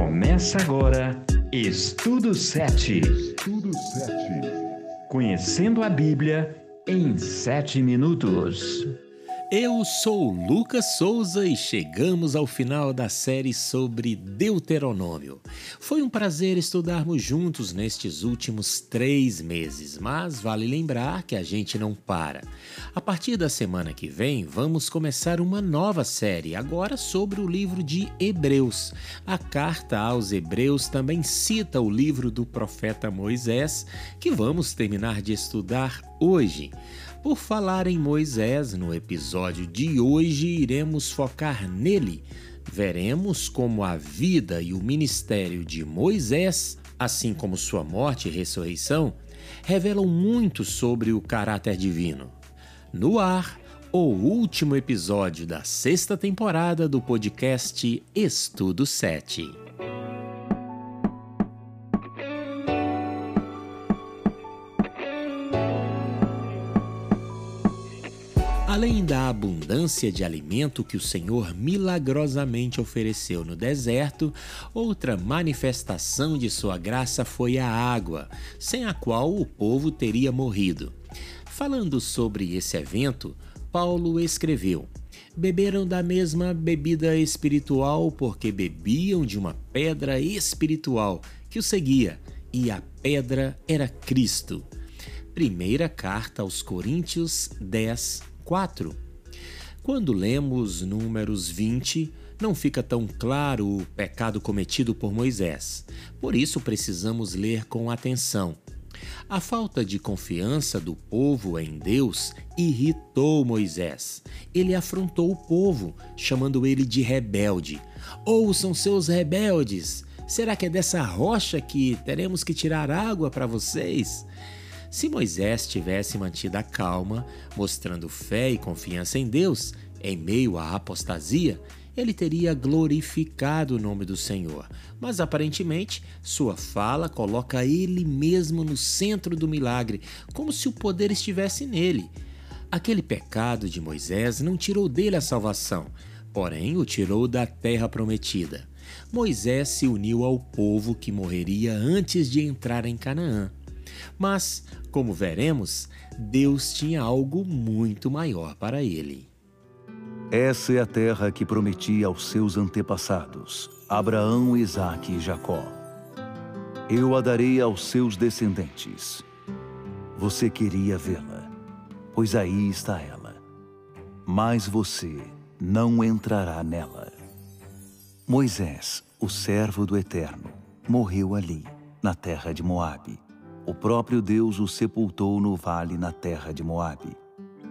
Começa agora Estudo 7. Estudo 7. Conhecendo a Bíblia em 7 minutos. Eu sou Lucas Souza e chegamos ao final da série sobre Deuteronômio. Foi um prazer estudarmos juntos nestes últimos três meses, mas vale lembrar que a gente não para. A partir da semana que vem, vamos começar uma nova série, agora sobre o livro de Hebreus. A carta aos Hebreus também cita o livro do profeta Moisés, que vamos terminar de estudar hoje. Por falar em Moisés, no episódio de hoje iremos focar nele. Veremos como a vida e o ministério de Moisés, assim como sua morte e ressurreição, revelam muito sobre o caráter divino. No ar, o último episódio da sexta temporada do podcast Estudo 7. Além da abundância de alimento que o Senhor milagrosamente ofereceu no deserto, outra manifestação de sua graça foi a água, sem a qual o povo teria morrido. Falando sobre esse evento, Paulo escreveu: Beberam da mesma bebida espiritual porque bebiam de uma pedra espiritual que o seguia, e a pedra era Cristo. Primeira carta aos Coríntios 10, 4. Quando lemos Números 20, não fica tão claro o pecado cometido por Moisés. Por isso precisamos ler com atenção. A falta de confiança do povo em Deus irritou Moisés. Ele afrontou o povo, chamando ele de rebelde. Ouçam seus rebeldes! Será que é dessa rocha que teremos que tirar água para vocês? Se Moisés tivesse mantido a calma, mostrando fé e confiança em Deus, em meio à apostasia, ele teria glorificado o nome do Senhor. Mas aparentemente, sua fala coloca ele mesmo no centro do milagre, como se o poder estivesse nele. Aquele pecado de Moisés não tirou dele a salvação, porém o tirou da terra prometida. Moisés se uniu ao povo que morreria antes de entrar em Canaã. Mas, como veremos, Deus tinha algo muito maior para ele. Essa é a terra que prometi aos seus antepassados, Abraão, Isaque e Jacó. Eu a darei aos seus descendentes. Você queria vê-la, pois aí está ela. Mas você não entrará nela. Moisés, o servo do Eterno, morreu ali, na terra de Moabe o próprio Deus o sepultou no vale na terra de Moabe.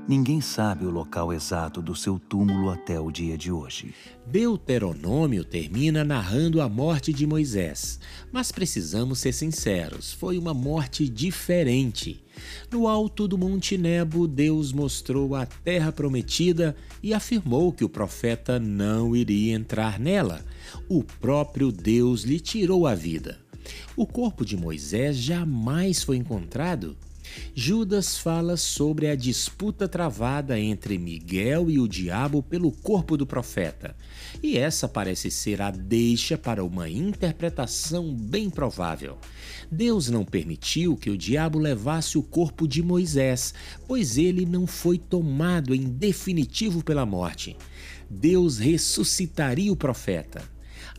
Ninguém sabe o local exato do seu túmulo até o dia de hoje. Deuteronômio termina narrando a morte de Moisés, mas precisamos ser sinceros, foi uma morte diferente. No alto do Monte Nebo, Deus mostrou a terra prometida e afirmou que o profeta não iria entrar nela. O próprio Deus lhe tirou a vida. O corpo de Moisés jamais foi encontrado. Judas fala sobre a disputa travada entre Miguel e o diabo pelo corpo do profeta, e essa parece ser a deixa para uma interpretação bem provável. Deus não permitiu que o diabo levasse o corpo de Moisés, pois ele não foi tomado em definitivo pela morte. Deus ressuscitaria o profeta.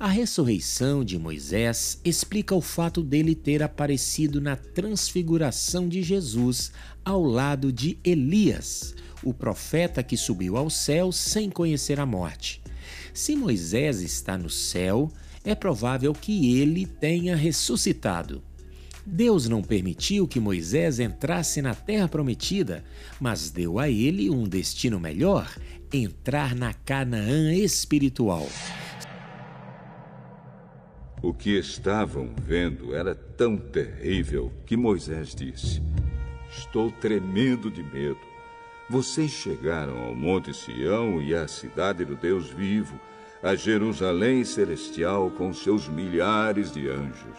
A ressurreição de Moisés explica o fato dele ter aparecido na transfiguração de Jesus ao lado de Elias, o profeta que subiu ao céu sem conhecer a morte. Se Moisés está no céu, é provável que ele tenha ressuscitado. Deus não permitiu que Moisés entrasse na terra prometida, mas deu a ele um destino melhor: entrar na Canaã espiritual. O que estavam vendo era tão terrível que Moisés disse: Estou tremendo de medo. Vocês chegaram ao Monte Sião e à cidade do Deus vivo, a Jerusalém celestial com seus milhares de anjos.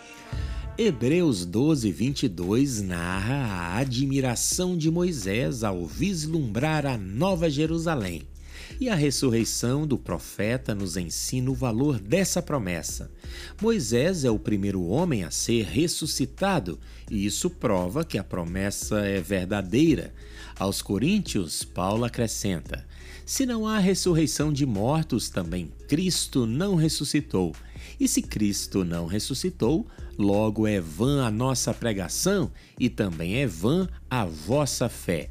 Hebreus 12, 22 narra a admiração de Moisés ao vislumbrar a Nova Jerusalém. E a ressurreição do profeta nos ensina o valor dessa promessa. Moisés é o primeiro homem a ser ressuscitado, e isso prova que a promessa é verdadeira. Aos Coríntios, Paulo acrescenta: Se não há ressurreição de mortos, também Cristo não ressuscitou. E se Cristo não ressuscitou, logo é vã a nossa pregação e também é vã a vossa fé.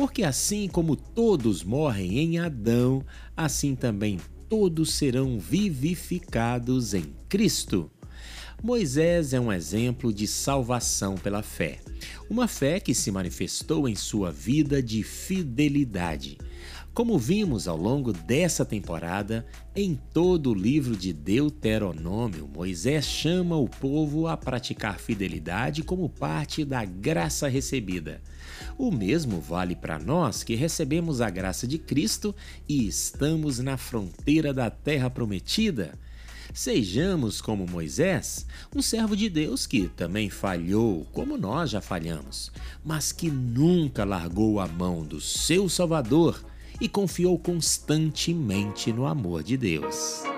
Porque assim como todos morrem em Adão, assim também todos serão vivificados em Cristo. Moisés é um exemplo de salvação pela fé, uma fé que se manifestou em sua vida de fidelidade. Como vimos ao longo dessa temporada, em todo o livro de Deuteronômio, Moisés chama o povo a praticar fidelidade como parte da graça recebida. O mesmo vale para nós que recebemos a graça de Cristo e estamos na fronteira da terra prometida. Sejamos como Moisés, um servo de Deus que também falhou, como nós já falhamos, mas que nunca largou a mão do seu Salvador e confiou constantemente no amor de Deus.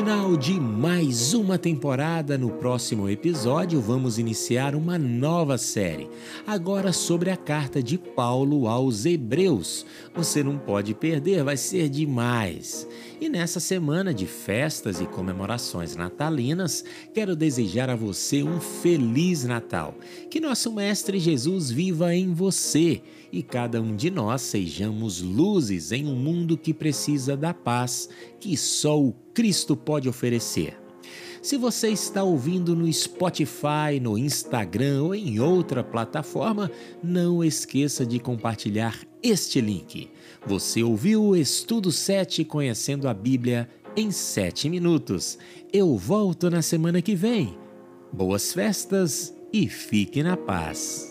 Final de mais uma temporada. No próximo episódio, vamos iniciar uma nova série, agora sobre a carta de Paulo aos Hebreus. Você não pode perder, vai ser demais. E nessa semana de festas e comemorações natalinas, quero desejar a você um feliz Natal. Que nosso Mestre Jesus viva em você e cada um de nós sejamos luzes em um mundo que precisa da paz que só o Cristo pode oferecer. Se você está ouvindo no Spotify, no Instagram ou em outra plataforma, não esqueça de compartilhar este link. Você ouviu o Estudo 7 Conhecendo a Bíblia em 7 minutos. Eu volto na semana que vem. Boas festas e fique na paz.